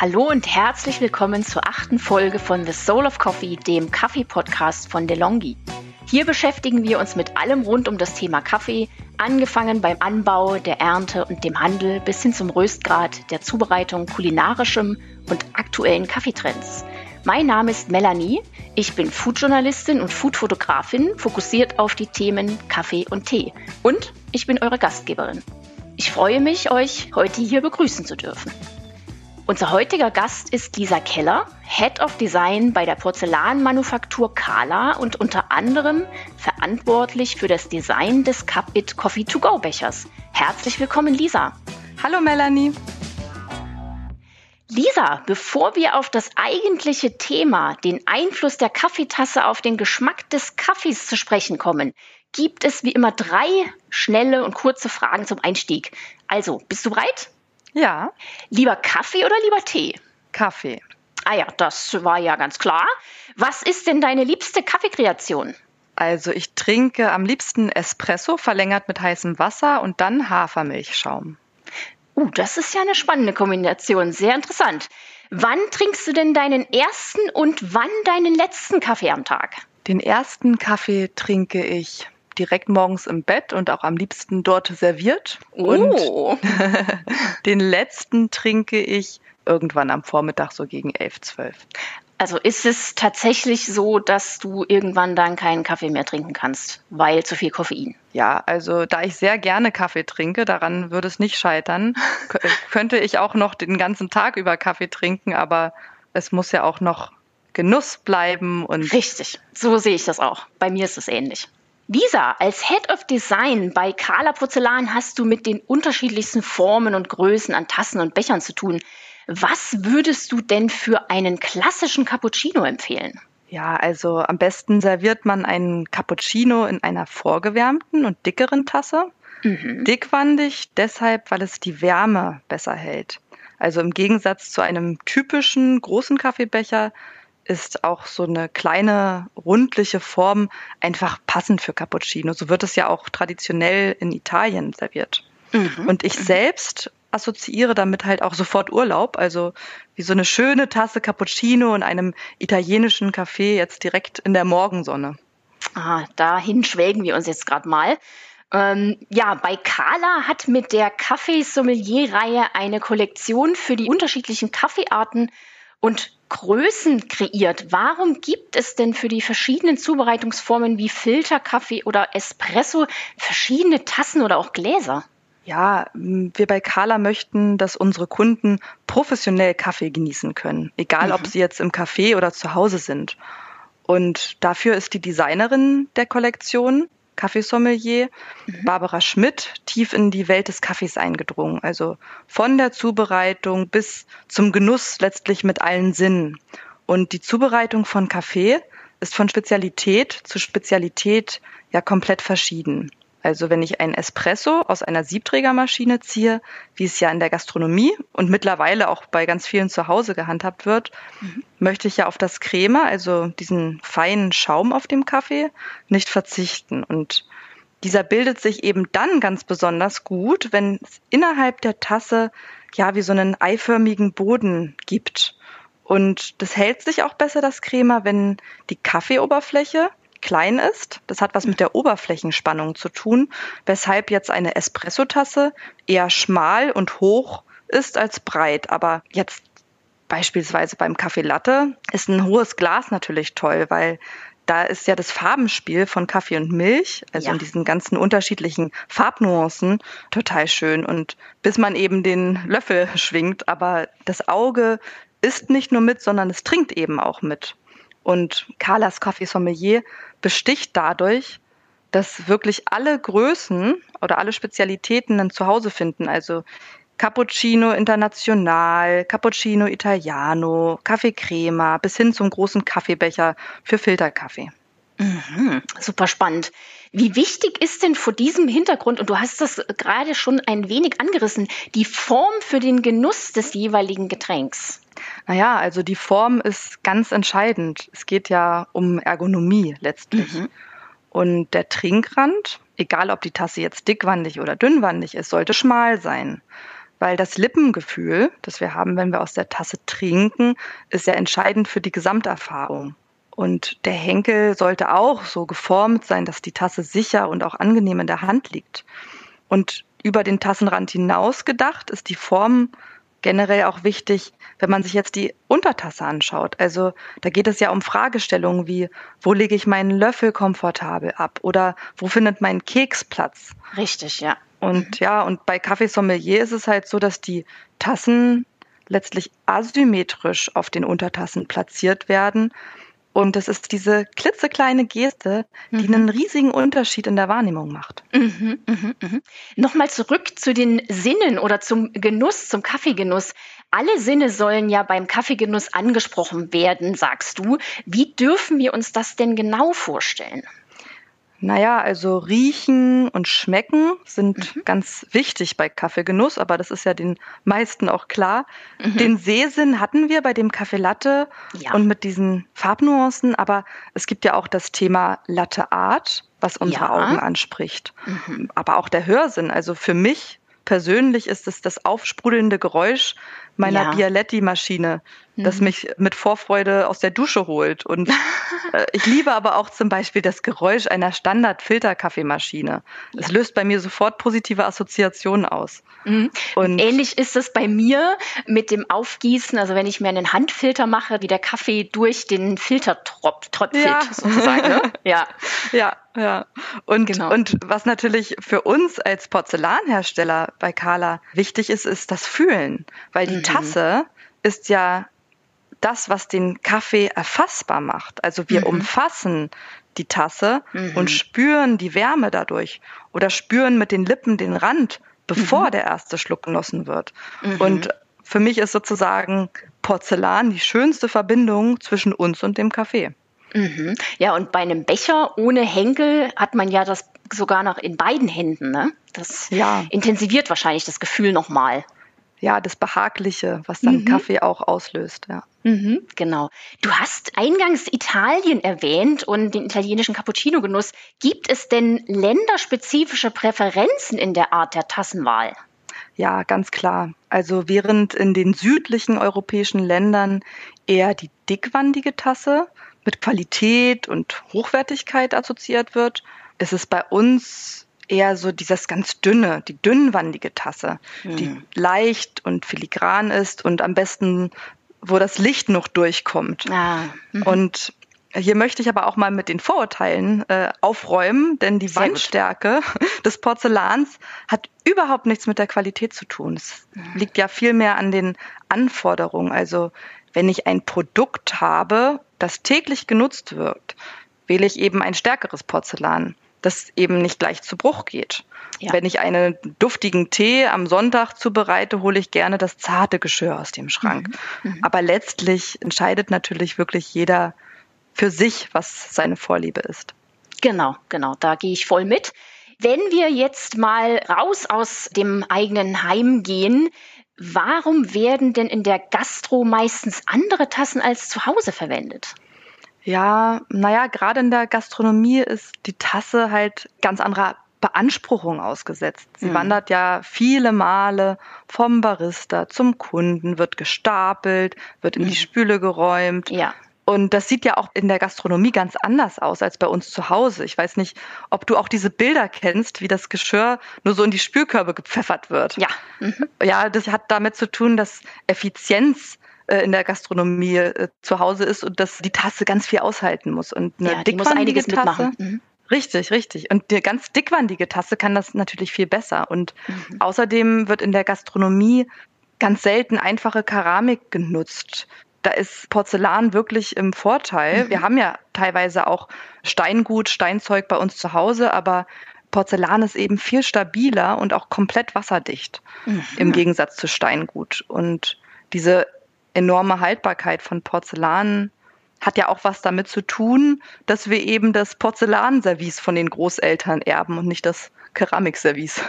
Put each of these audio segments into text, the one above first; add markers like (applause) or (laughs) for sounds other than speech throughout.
Hallo und herzlich willkommen zur achten Folge von The Soul of Coffee, dem Kaffee-Podcast von DeLonghi. Hier beschäftigen wir uns mit allem rund um das Thema Kaffee, angefangen beim Anbau, der Ernte und dem Handel bis hin zum Röstgrad, der Zubereitung, kulinarischem und aktuellen Kaffeetrends. Mein Name ist Melanie, ich bin Foodjournalistin und Foodfotografin, fokussiert auf die Themen Kaffee und Tee. Und ich bin eure Gastgeberin. Ich freue mich, euch heute hier begrüßen zu dürfen. Unser heutiger Gast ist Lisa Keller, Head of Design bei der Porzellanmanufaktur Kala und unter anderem verantwortlich für das Design des Cup It Coffee to Go Bechers. Herzlich willkommen, Lisa. Hallo, Melanie. Lisa, bevor wir auf das eigentliche Thema, den Einfluss der Kaffeetasse auf den Geschmack des Kaffees zu sprechen kommen, gibt es wie immer drei schnelle und kurze Fragen zum Einstieg. Also, bist du bereit? Ja. Lieber Kaffee oder lieber Tee? Kaffee. Ah ja, das war ja ganz klar. Was ist denn deine liebste Kaffeekreation? Also ich trinke am liebsten Espresso verlängert mit heißem Wasser und dann Hafermilchschaum. Uh, das ist ja eine spannende Kombination, sehr interessant. Wann trinkst du denn deinen ersten und wann deinen letzten Kaffee am Tag? Den ersten Kaffee trinke ich direkt morgens im Bett und auch am liebsten dort serviert. Oh. Und (laughs) den letzten trinke ich irgendwann am Vormittag so gegen 11, 12. Also ist es tatsächlich so, dass du irgendwann dann keinen Kaffee mehr trinken kannst, weil zu viel Koffein? Ja, also da ich sehr gerne Kaffee trinke, daran würde es nicht scheitern, (laughs) könnte ich auch noch den ganzen Tag über Kaffee trinken, aber es muss ja auch noch Genuss bleiben und. Richtig, so sehe ich das auch. Bei mir ist es ähnlich. Lisa, als Head of Design bei Carla Porzellan hast du mit den unterschiedlichsten Formen und Größen an Tassen und Bechern zu tun. Was würdest du denn für einen klassischen Cappuccino empfehlen? Ja, also am besten serviert man einen Cappuccino in einer vorgewärmten und dickeren Tasse. Mhm. Dickwandig deshalb, weil es die Wärme besser hält. Also im Gegensatz zu einem typischen großen Kaffeebecher ist auch so eine kleine rundliche Form einfach passend für Cappuccino. So wird es ja auch traditionell in Italien serviert. Mhm. Und ich selbst assoziiere damit halt auch sofort Urlaub, also wie so eine schöne Tasse Cappuccino in einem italienischen Café jetzt direkt in der Morgensonne. Ah, dahin schwelgen wir uns jetzt gerade mal. Ähm, ja, bei Kala hat mit der Kaffee-Sommelier-Reihe eine Kollektion für die unterschiedlichen Kaffeearten und Größen kreiert. Warum gibt es denn für die verschiedenen Zubereitungsformen wie Filterkaffee oder Espresso verschiedene Tassen oder auch Gläser? Ja, wir bei Carla möchten, dass unsere Kunden professionell Kaffee genießen können, egal mhm. ob sie jetzt im Café oder zu Hause sind. Und dafür ist die Designerin der Kollektion Kaffeesommelier, mhm. Barbara Schmidt, tief in die Welt des Kaffees eingedrungen. Also von der Zubereitung bis zum Genuss letztlich mit allen Sinnen. Und die Zubereitung von Kaffee ist von Spezialität zu Spezialität ja komplett verschieden. Also wenn ich einen Espresso aus einer Siebträgermaschine ziehe, wie es ja in der Gastronomie und mittlerweile auch bei ganz vielen zu Hause gehandhabt wird, mhm. möchte ich ja auf das Creme, also diesen feinen Schaum auf dem Kaffee, nicht verzichten. Und dieser bildet sich eben dann ganz besonders gut, wenn es innerhalb der Tasse ja wie so einen eiförmigen Boden gibt. Und das hält sich auch besser, das Crema, wenn die Kaffeeoberfläche klein ist. Das hat was mit der Oberflächenspannung zu tun, weshalb jetzt eine Espressotasse eher schmal und hoch ist als breit. Aber jetzt beispielsweise beim Kaffee Latte ist ein hohes Glas natürlich toll, weil da ist ja das Farbenspiel von Kaffee und Milch, also ja. in diesen ganzen unterschiedlichen Farbnuancen, total schön. Und bis man eben den Löffel (laughs) schwingt, aber das Auge isst nicht nur mit, sondern es trinkt eben auch mit. Und Carlas Kaffee Sommelier besticht dadurch, dass wirklich alle Größen oder alle Spezialitäten ein Zuhause finden. Also Cappuccino International, Cappuccino Italiano, Kaffee Crema bis hin zum großen Kaffeebecher für Filterkaffee. Mhm, super spannend. Wie wichtig ist denn vor diesem Hintergrund, und du hast das gerade schon ein wenig angerissen, die Form für den Genuss des jeweiligen Getränks? Naja, also die Form ist ganz entscheidend. Es geht ja um Ergonomie letztlich. Mhm. Und der Trinkrand, egal ob die Tasse jetzt dickwandig oder dünnwandig ist, sollte schmal sein. weil das Lippengefühl, das wir haben, wenn wir aus der Tasse trinken, ist ja entscheidend für die Gesamterfahrung. Und der Henkel sollte auch so geformt sein, dass die Tasse sicher und auch angenehm in der Hand liegt. Und über den Tassenrand hinaus gedacht ist die Form generell auch wichtig, wenn man sich jetzt die Untertasse anschaut. Also da geht es ja um Fragestellungen wie, wo lege ich meinen Löffel komfortabel ab oder wo findet mein Keks Platz? Richtig, ja. Und ja, und bei Kaffee Sommelier ist es halt so, dass die Tassen letztlich asymmetrisch auf den Untertassen platziert werden und es ist diese klitzekleine Geste, die mhm. einen riesigen Unterschied in der Wahrnehmung macht. Mhm, mh, mh. Nochmal zurück zu den Sinnen oder zum Genuss, zum Kaffeegenuss. Alle Sinne sollen ja beim Kaffeegenuss angesprochen werden, sagst du. Wie dürfen wir uns das denn genau vorstellen? Naja, also riechen und schmecken sind mhm. ganz wichtig bei Kaffeegenuss, aber das ist ja den meisten auch klar. Mhm. Den Sehsinn hatten wir bei dem Kaffee Latte ja. und mit diesen Farbnuancen, aber es gibt ja auch das Thema Latte Art, was unsere ja. Augen anspricht. Mhm. Aber auch der Hörsinn, also für mich persönlich ist es das aufsprudelnde Geräusch meiner ja. Bialetti-Maschine, das mhm. mich mit Vorfreude aus der Dusche holt. Und (laughs) äh, ich liebe aber auch zum Beispiel das Geräusch einer Standard-Filterkaffeemaschine. Es ja. löst bei mir sofort positive Assoziationen aus. Mhm. Und Ähnlich ist es bei mir mit dem Aufgießen, also wenn ich mir einen Handfilter mache, wie der Kaffee durch den Filter tröpfelt, ja. sozusagen. Ne? (laughs) Ja, ja. Ja, und, genau. und was natürlich für uns als Porzellanhersteller bei Carla wichtig ist, ist das Fühlen, weil die mhm. Tasse ist ja das, was den Kaffee erfassbar macht. Also wir mhm. umfassen die Tasse mhm. und spüren die Wärme dadurch oder spüren mit den Lippen den Rand, bevor mhm. der erste Schluck genossen wird. Mhm. Und für mich ist sozusagen Porzellan die schönste Verbindung zwischen uns und dem Kaffee. Mhm. Ja, und bei einem Becher ohne Henkel hat man ja das sogar noch in beiden Händen. Ne? Das ja. intensiviert wahrscheinlich das Gefühl nochmal ja, das Behagliche, was dann mhm. Kaffee auch auslöst, ja. Mhm, genau. Du hast eingangs Italien erwähnt und den italienischen Cappuccino-Genuss. Gibt es denn länderspezifische Präferenzen in der Art der Tassenwahl? Ja, ganz klar. Also während in den südlichen europäischen Ländern eher die dickwandige Tasse mit Qualität und Hochwertigkeit assoziiert wird, ist es bei uns eher so dieses ganz dünne, die dünnwandige Tasse, mhm. die leicht und filigran ist und am besten, wo das Licht noch durchkommt. Ah. Mhm. Und hier möchte ich aber auch mal mit den Vorurteilen äh, aufräumen, denn die Sehr Wandstärke gut. (laughs) des Porzellans hat überhaupt nichts mit der Qualität zu tun. Es mhm. liegt ja viel mehr an den Anforderungen. Also wenn ich ein Produkt habe, das täglich genutzt wird, wähle ich eben ein stärkeres Porzellan das eben nicht gleich zu Bruch geht. Ja. Wenn ich einen duftigen Tee am Sonntag zubereite, hole ich gerne das zarte Geschirr aus dem Schrank. Mhm. Mhm. Aber letztlich entscheidet natürlich wirklich jeder für sich, was seine Vorliebe ist. Genau, genau, da gehe ich voll mit. Wenn wir jetzt mal raus aus dem eigenen Heim gehen, warum werden denn in der Gastro meistens andere Tassen als zu Hause verwendet? Ja, naja, gerade in der Gastronomie ist die Tasse halt ganz anderer Beanspruchung ausgesetzt. Sie mhm. wandert ja viele Male vom Barista zum Kunden, wird gestapelt, wird in mhm. die Spüle geräumt. Ja. Und das sieht ja auch in der Gastronomie ganz anders aus als bei uns zu Hause. Ich weiß nicht, ob du auch diese Bilder kennst, wie das Geschirr nur so in die Spülkörbe gepfeffert wird. Ja. Mhm. Ja, das hat damit zu tun, dass Effizienz äh, in der Gastronomie äh, zu Hause ist und dass die Tasse ganz viel aushalten muss. Und eine ja, dickwandige Tasse. Mhm. Richtig, richtig. Und eine ganz dickwandige Tasse kann das natürlich viel besser. Und mhm. außerdem wird in der Gastronomie ganz selten einfache Keramik genutzt. Da ist Porzellan wirklich im Vorteil. Mhm. Wir haben ja teilweise auch Steingut, Steinzeug bei uns zu Hause, aber Porzellan ist eben viel stabiler und auch komplett wasserdicht mhm. im Gegensatz zu Steingut. Und diese enorme Haltbarkeit von Porzellan hat ja auch was damit zu tun, dass wir eben das Porzellanservice von den Großeltern erben und nicht das Keramikservice.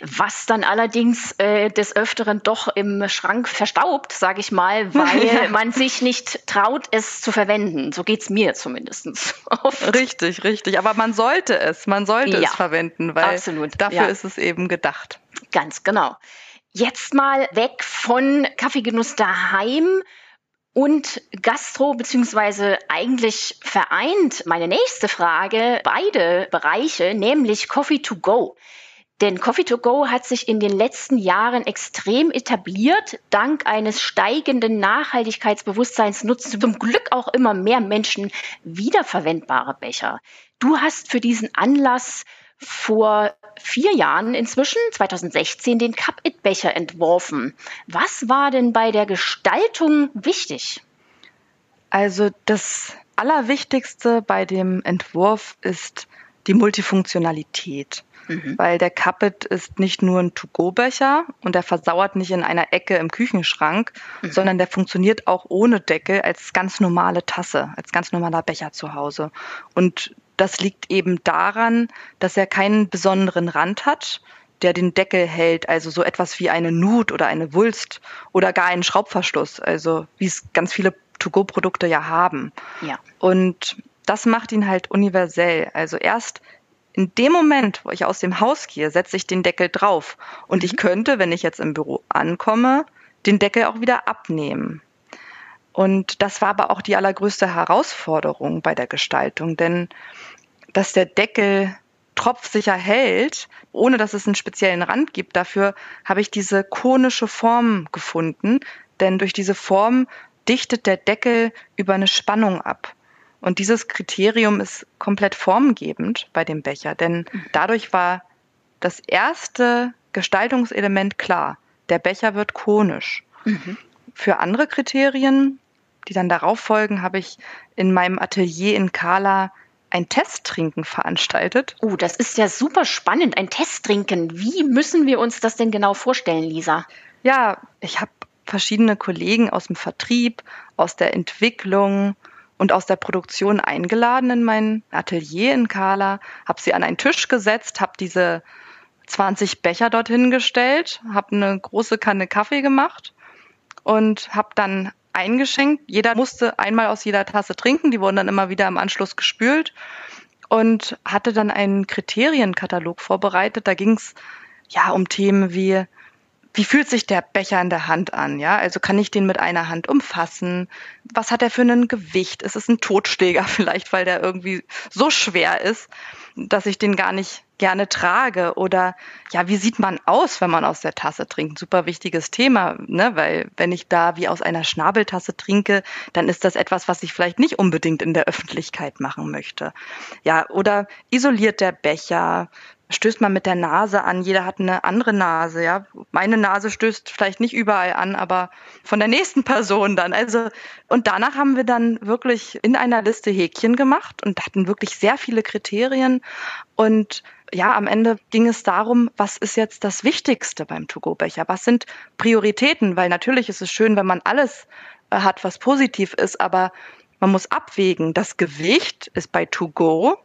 Was dann allerdings äh, des Öfteren doch im Schrank verstaubt, sage ich mal, weil (laughs) ja. man sich nicht traut, es zu verwenden. So geht es mir zumindest. (laughs) Oft. Richtig, richtig. Aber man sollte es, man sollte ja, es verwenden, weil absolut, dafür ja. ist es eben gedacht. Ganz genau. Jetzt mal weg von Kaffeegenuss daheim und Gastro beziehungsweise eigentlich vereint meine nächste Frage beide Bereiche, nämlich Coffee to go. Denn Coffee to Go hat sich in den letzten Jahren extrem etabliert. Dank eines steigenden Nachhaltigkeitsbewusstseins nutzen zum Glück auch immer mehr Menschen wiederverwendbare Becher. Du hast für diesen Anlass vor vier Jahren inzwischen, 2016, den Cup-It-Becher entworfen. Was war denn bei der Gestaltung wichtig? Also das Allerwichtigste bei dem Entwurf ist die Multifunktionalität. Mhm. Weil der Cuppet ist nicht nur ein To-Go-Becher und der versauert nicht in einer Ecke im Küchenschrank, mhm. sondern der funktioniert auch ohne Deckel als ganz normale Tasse, als ganz normaler Becher zu Hause. Und das liegt eben daran, dass er keinen besonderen Rand hat, der den Deckel hält, also so etwas wie eine Nut oder eine Wulst oder gar einen Schraubverschluss, also wie es ganz viele To-Go-Produkte ja haben. Ja. Und das macht ihn halt universell. Also erst in dem Moment, wo ich aus dem Haus gehe, setze ich den Deckel drauf. Und mhm. ich könnte, wenn ich jetzt im Büro ankomme, den Deckel auch wieder abnehmen. Und das war aber auch die allergrößte Herausforderung bei der Gestaltung, denn dass der Deckel tropfsicher hält, ohne dass es einen speziellen Rand gibt, dafür habe ich diese konische Form gefunden, denn durch diese Form dichtet der Deckel über eine Spannung ab. Und dieses Kriterium ist komplett formgebend bei dem Becher, denn dadurch war das erste Gestaltungselement klar. Der Becher wird konisch. Mhm. Für andere Kriterien, die dann darauf folgen, habe ich in meinem Atelier in Kala ein Testtrinken veranstaltet. Oh, das ist ja super spannend, ein Testtrinken. Wie müssen wir uns das denn genau vorstellen, Lisa? Ja, ich habe verschiedene Kollegen aus dem Vertrieb, aus der Entwicklung, und aus der Produktion eingeladen in mein Atelier in Kala, habe sie an einen Tisch gesetzt, habe diese 20 Becher dorthin gestellt, habe eine große Kanne Kaffee gemacht und habe dann eingeschenkt. Jeder musste einmal aus jeder Tasse trinken, die wurden dann immer wieder im Anschluss gespült und hatte dann einen Kriterienkatalog vorbereitet. Da ging es ja um Themen wie wie fühlt sich der Becher in der Hand an? Ja, also kann ich den mit einer Hand umfassen? Was hat er für ein Gewicht? Ist es ein Totschläger (laughs) vielleicht, weil der irgendwie so schwer ist, dass ich den gar nicht gerne trage? Oder ja, wie sieht man aus, wenn man aus der Tasse trinkt? Super wichtiges Thema, ne? Weil wenn ich da wie aus einer Schnabeltasse trinke, dann ist das etwas, was ich vielleicht nicht unbedingt in der Öffentlichkeit machen möchte. Ja, oder isoliert der Becher? Stößt man mit der Nase an. Jeder hat eine andere Nase, ja. Meine Nase stößt vielleicht nicht überall an, aber von der nächsten Person dann. Also, und danach haben wir dann wirklich in einer Liste Häkchen gemacht und hatten wirklich sehr viele Kriterien. Und ja, am Ende ging es darum, was ist jetzt das Wichtigste beim To-Go-Becher? Was sind Prioritäten? Weil natürlich ist es schön, wenn man alles äh, hat, was positiv ist, aber man muss abwägen. Das Gewicht ist bei To-Go,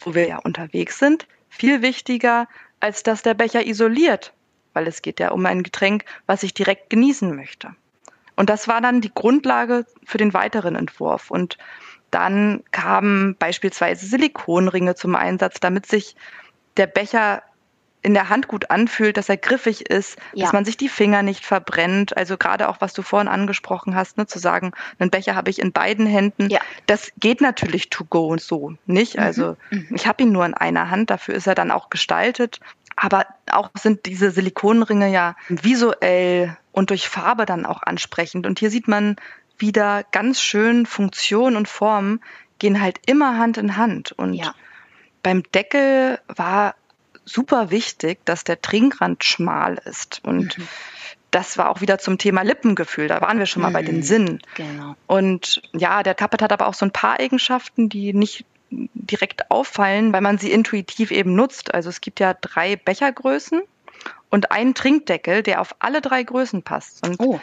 wo wir ja unterwegs sind, viel wichtiger, als dass der Becher isoliert, weil es geht ja um ein Getränk, was ich direkt genießen möchte. Und das war dann die Grundlage für den weiteren Entwurf. Und dann kamen beispielsweise Silikonringe zum Einsatz, damit sich der Becher in der Hand gut anfühlt, dass er griffig ist, ja. dass man sich die Finger nicht verbrennt. Also gerade auch, was du vorhin angesprochen hast, ne, zu sagen, einen Becher habe ich in beiden Händen. Ja. Das geht natürlich to go und so nicht. Mhm. Also mhm. ich habe ihn nur in einer Hand, dafür ist er dann auch gestaltet. Aber auch sind diese Silikonringe ja visuell und durch Farbe dann auch ansprechend. Und hier sieht man wieder ganz schön Funktion und Form gehen halt immer Hand in Hand. Und ja. beim Deckel war super wichtig, dass der Trinkrand schmal ist. Und mhm. das war auch wieder zum Thema Lippengefühl. Da waren wir schon mal mhm. bei den mhm. Sinnen. Genau. Und ja, der Kappet hat aber auch so ein paar Eigenschaften, die nicht direkt auffallen, weil man sie intuitiv eben nutzt. Also es gibt ja drei Bechergrößen und einen Trinkdeckel, der auf alle drei Größen passt. Und oh.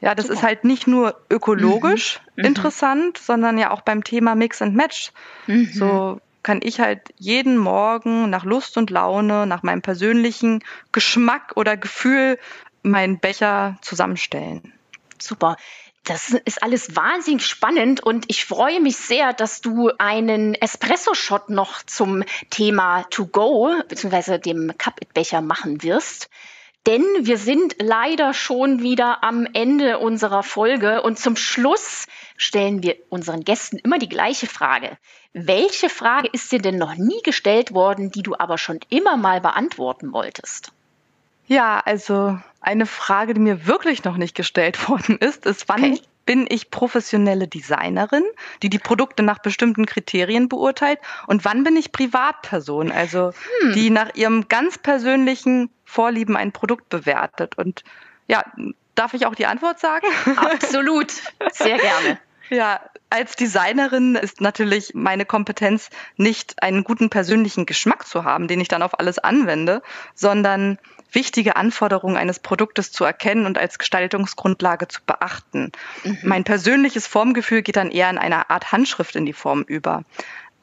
Ja, das Super. ist halt nicht nur ökologisch mhm. mhm. interessant, sondern ja auch beim Thema Mix and Match. Mhm. So kann ich halt jeden Morgen nach Lust und Laune, nach meinem persönlichen Geschmack oder Gefühl meinen Becher zusammenstellen. Super. Das ist alles wahnsinnig spannend und ich freue mich sehr, dass du einen Espresso-Shot noch zum Thema To Go bzw. dem Cup-It-Becher machen wirst. Denn wir sind leider schon wieder am Ende unserer Folge und zum Schluss stellen wir unseren Gästen immer die gleiche Frage. Welche Frage ist dir denn noch nie gestellt worden, die du aber schon immer mal beantworten wolltest? Ja, also eine Frage, die mir wirklich noch nicht gestellt (laughs) worden ist, ist, wann okay. bin ich professionelle Designerin, die die Produkte nach bestimmten Kriterien beurteilt und wann bin ich Privatperson, also hm. die nach ihrem ganz persönlichen Vorlieben ein Produkt bewertet. Und ja, darf ich auch die Antwort sagen? Absolut, sehr gerne. (laughs) Ja, als Designerin ist natürlich meine Kompetenz nicht einen guten persönlichen Geschmack zu haben, den ich dann auf alles anwende, sondern wichtige Anforderungen eines Produktes zu erkennen und als Gestaltungsgrundlage zu beachten. Mhm. Mein persönliches Formgefühl geht dann eher in einer Art Handschrift in die Form über.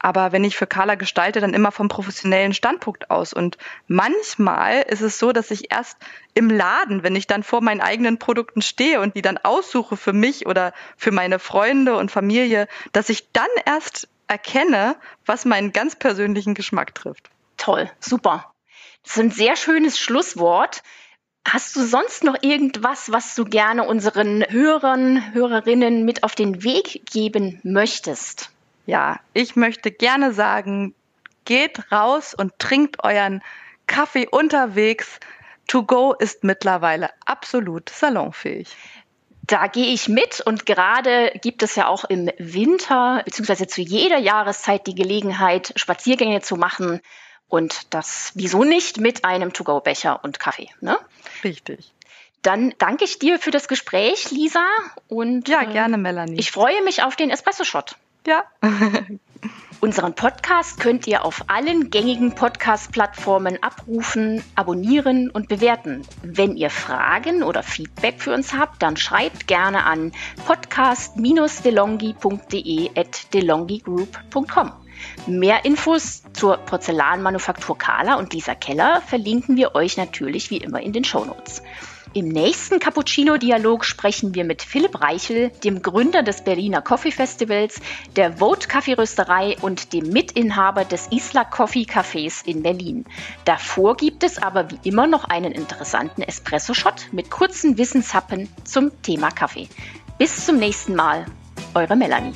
Aber wenn ich für Carla gestalte, dann immer vom professionellen Standpunkt aus. Und manchmal ist es so, dass ich erst im Laden, wenn ich dann vor meinen eigenen Produkten stehe und die dann aussuche für mich oder für meine Freunde und Familie, dass ich dann erst erkenne, was meinen ganz persönlichen Geschmack trifft. Toll, super. Das ist ein sehr schönes Schlusswort. Hast du sonst noch irgendwas, was du gerne unseren Hörern, Hörerinnen mit auf den Weg geben möchtest? Ja, ich möchte gerne sagen, geht raus und trinkt euren Kaffee unterwegs. To go ist mittlerweile absolut salonfähig. Da gehe ich mit und gerade gibt es ja auch im Winter beziehungsweise zu jeder Jahreszeit die Gelegenheit, Spaziergänge zu machen und das wieso nicht mit einem To-Go-Becher und Kaffee. Ne? Richtig. Dann danke ich dir für das Gespräch, Lisa. Und ja, äh, gerne, Melanie. Ich freue mich auf den Espresso-Shot. Ja. (laughs) Unseren Podcast könnt ihr auf allen gängigen Podcast-Plattformen abrufen, abonnieren und bewerten. Wenn ihr Fragen oder Feedback für uns habt, dann schreibt gerne an podcast-delongi.de at delongigroup.com. Mehr Infos zur Porzellanmanufaktur Kala und Lisa Keller verlinken wir euch natürlich wie immer in den Shownotes. Im nächsten Cappuccino-Dialog sprechen wir mit Philipp Reichel, dem Gründer des Berliner Coffee Festivals, der Vote Kaffeerösterei und dem Mitinhaber des Isla Coffee Cafés in Berlin. Davor gibt es aber wie immer noch einen interessanten Espresso-Shot mit kurzen Wissenshappen zum Thema Kaffee. Bis zum nächsten Mal, eure Melanie.